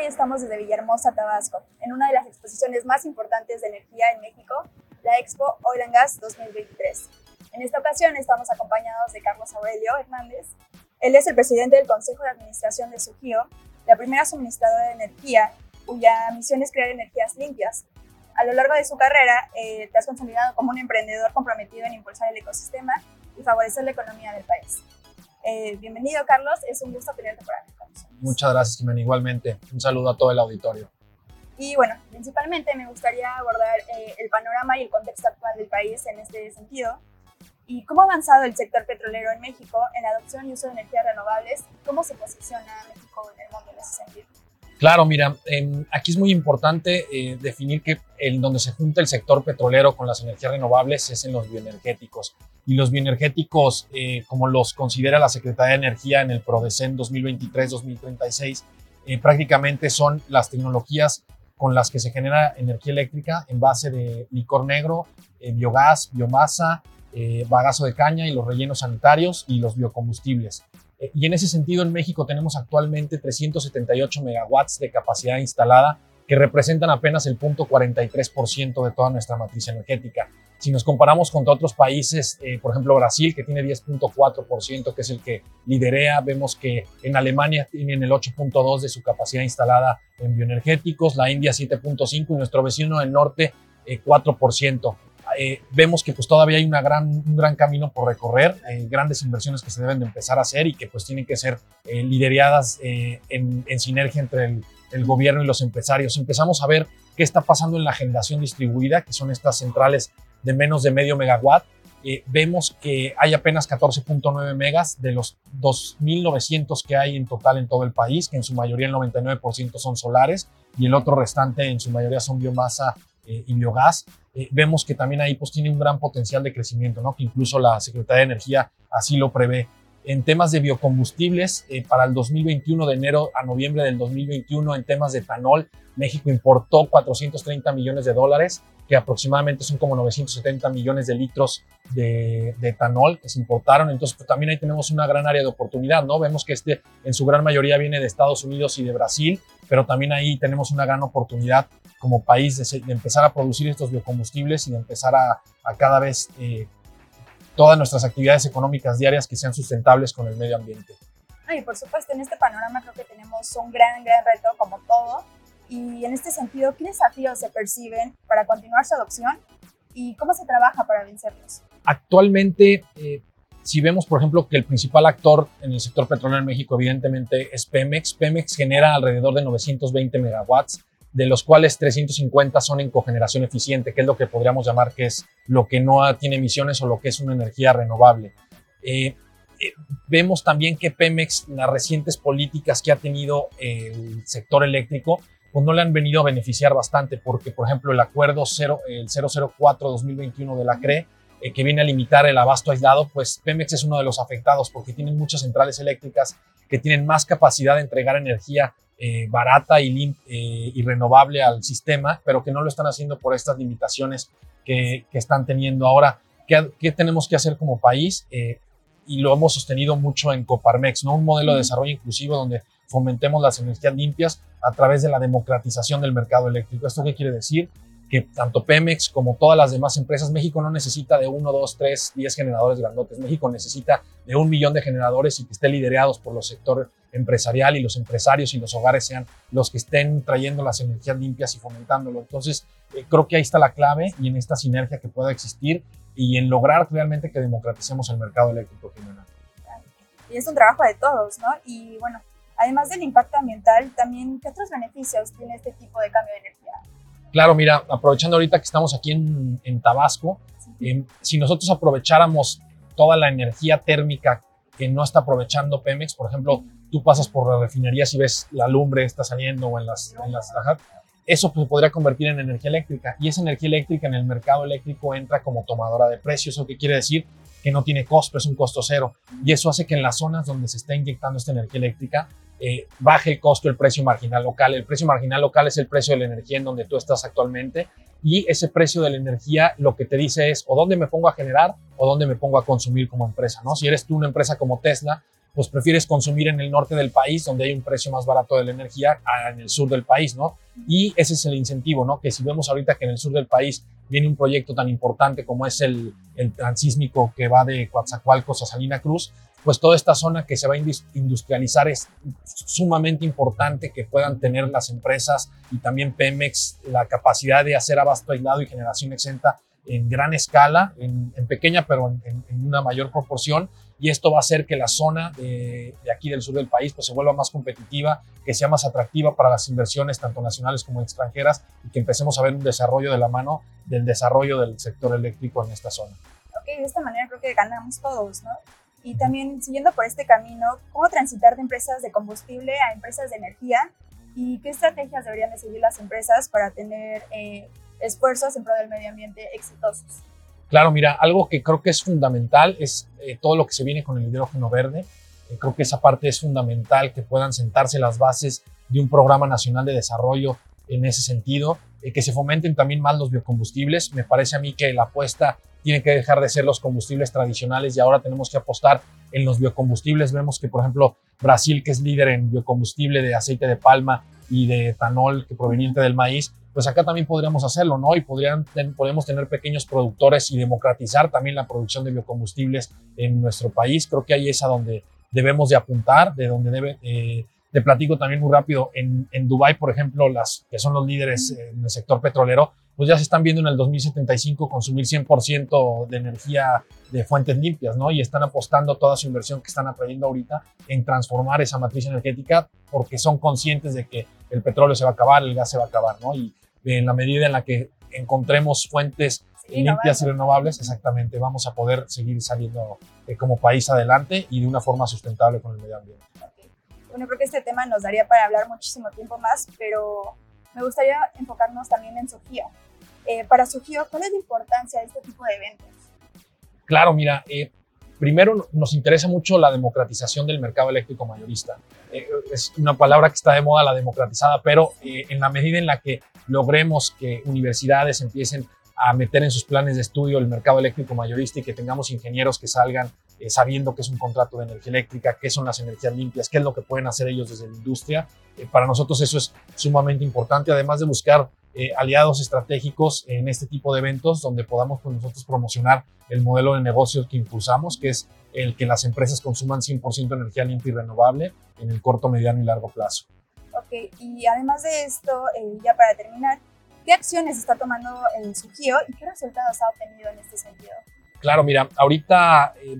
Hoy estamos desde Villahermosa, Tabasco, en una de las exposiciones más importantes de energía en México, la Expo Oil and Gas 2023. En esta ocasión estamos acompañados de Carlos Aurelio Hernández. Él es el presidente del Consejo de Administración de Sugio, la primera suministradora de energía cuya misión es crear energías limpias. A lo largo de su carrera, eh, te has consolidado como un emprendedor comprometido en impulsar el ecosistema y favorecer la economía del país. Eh, bienvenido, Carlos. Es un gusto tenerte por nosotros. Muchas gracias, Jimena. Igualmente, un saludo a todo el auditorio. Y bueno, principalmente me gustaría abordar eh, el panorama y el contexto actual del país en este sentido. ¿Y cómo ha avanzado el sector petrolero en México en la adopción y uso de energías renovables? ¿Cómo se posiciona México en el mundo en ese sentido? Claro, mira, em, aquí es muy importante eh, definir que en donde se junta el sector petrolero con las energías renovables es en los bioenergéticos. Y los bioenergéticos, eh, como los considera la Secretaría de Energía en el PRODECEN 2023-2036, eh, prácticamente son las tecnologías con las que se genera energía eléctrica en base de licor negro, biogás, biomasa, bagazo de caña y los rellenos sanitarios y los biocombustibles. Eh, y en ese sentido, en México tenemos actualmente 378 megawatts de capacidad instalada, que representan apenas el 0.43% de toda nuestra matriz energética. Si nos comparamos con otros países, eh, por ejemplo Brasil, que tiene 10.4%, que es el que liderea, vemos que en Alemania tienen el 8.2% de su capacidad instalada en bioenergéticos, la India 7.5% y nuestro vecino del norte 4%. Eh, eh, vemos que pues todavía hay una gran, un gran camino por recorrer, hay grandes inversiones que se deben de empezar a hacer y que pues tienen que ser eh, lideradas eh, en, sinergia entre el, el, gobierno y los empresarios. Empezamos a ver qué está pasando en la generación distribuida, que son estas centrales de menos de medio megawatt. vemos que hay apenas 14.9 megas de los 2.900 que hay en total en todo el país, que en su mayoría el 99% son solares y el otro restante en su mayoría son biomasa y biogás. Eh, vemos que también ahí pues tiene un gran potencial de crecimiento, ¿no? que incluso la Secretaría de Energía así lo prevé. En temas de biocombustibles, eh, para el 2021, de enero a noviembre del 2021, en temas de etanol, México importó 430 millones de dólares, que aproximadamente son como 970 millones de litros de, etanol que se importaron. Entonces, pues, también ahí tenemos una gran área de oportunidad, ¿no? Vemos que este en su gran mayoría viene de Estados Unidos y de Brasil, pero también ahí tenemos una gran oportunidad como país de, empezar a producir estos biocombustibles y de empezar a, cada vez eh, todas nuestras actividades económicas diarias que sean sustentables con el medio ambiente. y por supuesto, en este panorama creo que tenemos un gran, gran reto como todo. Y en este sentido, ¿qué desafíos se perciben para continuar su adopción y cómo se trabaja para vencerlos? Actualmente, eh, si vemos, por ejemplo, que el principal actor en el sector petrolero en México, evidentemente, es Pemex. Pemex genera alrededor de 920 megawatts de los cuales 350 son en cogeneración eficiente, que es lo que podríamos llamar que es lo que no tiene emisiones o lo que es una energía renovable. Eh, eh, vemos también que Pemex, las recientes políticas que ha tenido el sector eléctrico, pues no le han venido a beneficiar bastante, porque, por ejemplo, el acuerdo 0, el 004-2021 de la CRE, eh, que viene a limitar el abasto aislado, pues Pemex es uno de los afectados, porque tienen muchas centrales eléctricas que tienen más capacidad de entregar energía eh, barata y, eh, y, renovable al sistema, pero que no lo están haciendo por estas limitaciones que, que están teniendo ahora. ¿Qué, ¿Qué, tenemos que hacer como país? Eh, y lo hemos sostenido mucho en Coparmex, ¿no? un modelo de desarrollo inclusivo donde fomentemos las energías limpias a través de la democratización del mercado eléctrico. ¿Esto qué quiere decir? que tanto Pemex como todas las demás empresas, México no necesita de 1, 2, 3, 10 generadores grandotes. México necesita de un millón de generadores y que estén liderados por los sectores empresarial y los empresarios y los hogares sean los que estén trayendo las energías limpias y fomentándolo. Entonces, eh, creo que ahí está la clave y en esta sinergia que pueda existir y en lograr realmente que democraticemos el mercado eléctrico general. Y es un trabajo de todos, ¿no? Y bueno, además del impacto ambiental, también, ¿qué otros beneficios tiene este tipo de cambio de energía? Claro, mira, aprovechando ahorita que estamos aquí en, en Tabasco, eh, si nosotros aprovecháramos toda la energía térmica que no está aprovechando Pemex, por ejemplo, tú pasas por la refinería y ves la lumbre está saliendo o en las, en las eso se podría convertir en energía eléctrica y esa energía eléctrica en el mercado eléctrico entra como tomadora de precios, ¿eso qué quiere decir? Que no tiene costo, es un costo cero y eso hace que en las zonas donde se está inyectando esta energía eléctrica eh, baje el costo, el precio marginal local. El precio marginal local es el precio de la energía en donde tú estás actualmente y ese precio de la energía lo que te dice es o dónde me pongo a generar o dónde me pongo a consumir como empresa, ¿no? Si eres tú una empresa como Tesla, pues prefieres consumir en el norte del país, donde hay un precio más barato de la energía, en el sur del país, ¿no? Y ese es el incentivo, ¿no? Que si vemos ahorita que en el sur del país viene un proyecto tan importante como es el, el transísmico que va de Coatzacoalcos a Salina Cruz, pues toda esta zona que se va a industrializar es sumamente importante que puedan tener las empresas y también Pemex la capacidad de hacer abasto aislado y generación exenta en gran escala, en, pequeña, pero en, una mayor proporción. Y esto va a hacer que la zona de, aquí del sur del país pues, se vuelva más competitiva, que sea más atractiva para las inversiones, tanto nacionales como extranjeras, y que empecemos a ver un desarrollo de la mano del desarrollo del sector eléctrico en esta zona. Ok, de esta manera creo que ganamos todos, ¿no? Y también siguiendo por este camino, ¿cómo transitar de empresas de combustible a empresas de energía? ¿Y qué estrategias deberían de seguir las empresas para tener eh, esfuerzos en pro del medio ambiente exitosos. Claro, mira, algo que creo que es fundamental es eh, todo lo que se viene con el hidrógeno verde. Eh, creo que esa parte es fundamental, que puedan sentarse las bases de un programa nacional de desarrollo en ese sentido, eh, que se fomenten también más los biocombustibles. Me parece a mí que la apuesta tiene que dejar de ser los combustibles tradicionales y ahora tenemos que apostar en los biocombustibles. Vemos que, por ejemplo, Brasil, que es líder en biocombustible de aceite de palma y de etanol que proveniente del maíz, pues acá también podríamos hacerlo, ¿no? Y podrían, podemos tener pequeños productores y democratizar también la producción de biocombustibles en nuestro país. Creo que ahí es a donde debemos de apuntar, de donde debe... Eh, te platico también muy rápido, en, en Dubái, por ejemplo, las que son los líderes en el sector petrolero, pues ya se están viendo en el 2075 consumir 100% de energía de fuentes limpias, ¿no? Y están apostando toda su inversión que están aprendiendo ahorita en transformar esa matriz energética porque son conscientes de que el petróleo se va a acabar, el gas se va a acabar, ¿no? Y en la medida en la que encontremos fuentes limpias y renovables, exactamente, vamos a poder seguir saliendo eh, como país adelante y de una forma sustentable con el medio ambiente. Bueno, creo que este tema nos daría para hablar muchísimo tiempo más, pero me gustaría enfocarnos también en Sugio. Eh, para Sugio, ¿cuál es la importancia de este tipo de eventos? Claro, mira, eh, primero nos interesa mucho la democratización del mercado eléctrico mayorista. Eh, es una palabra que está de moda, la democratizada, pero eh, en la medida en la que logremos que universidades empiecen a meter en sus planes de estudio el mercado eléctrico mayorista y que tengamos ingenieros que salgan eh, sabiendo qué es un contrato de energía eléctrica, qué son las energías limpias, qué es lo que pueden hacer ellos desde la industria. Para nosotros eso es sumamente importante, además de buscar eh, aliados estratégicos en este tipo de eventos donde podamos pues, nosotros promocionar el modelo de negocio que impulsamos, que es el que las empresas consuman 100% energía limpia y renovable en el corto, mediano y largo plazo. Ok, y además de esto, ya para terminar, ¿Qué acciones está tomando el Sugio y qué resultados ha obtenido en este sentido? Claro, mira, ahorita eh,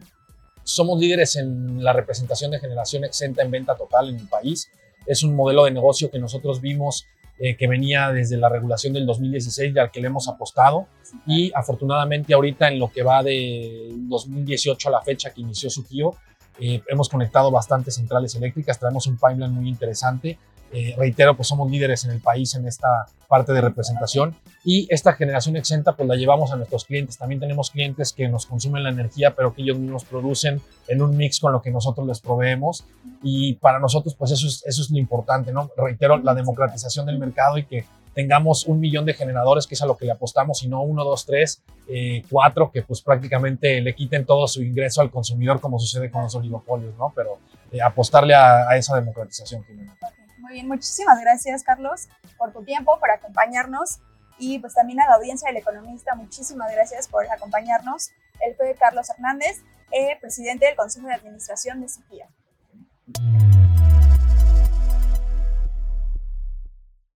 somos líderes en la representación de generación exenta en venta total en el país. Es un modelo de negocio que nosotros vimos eh, que venía desde la regulación del 2016 y al que le hemos apostado. Y afortunadamente ahorita en lo que va de 2018 a la fecha que inició Sugio, eh, hemos conectado bastantes centrales eléctricas, traemos un pipeline muy interesante eh, reitero, pues somos líderes en el país en esta parte de representación y esta generación exenta pues la llevamos a nuestros clientes. También tenemos clientes que nos consumen la energía pero que ellos mismos producen en un mix con lo que nosotros les proveemos y para nosotros pues eso es, lo importante, ¿no? Reitero, la democratización del mercado y que tengamos un millón de generadores, que es a lo que le apostamos, y no uno, dos, tres, eh, cuatro, que pues prácticamente le quiten todo su ingreso al consumidor como sucede con los oligopolios, ¿no? Pero eh, apostarle a, esa democratización. Muy bien, muchísimas gracias Carlos por tu tiempo, por acompañarnos y pues también a la audiencia del Economista, muchísimas gracias por acompañarnos. Él fue Carlos Hernández, eh, presidente del Consejo de Administración de SIFIA.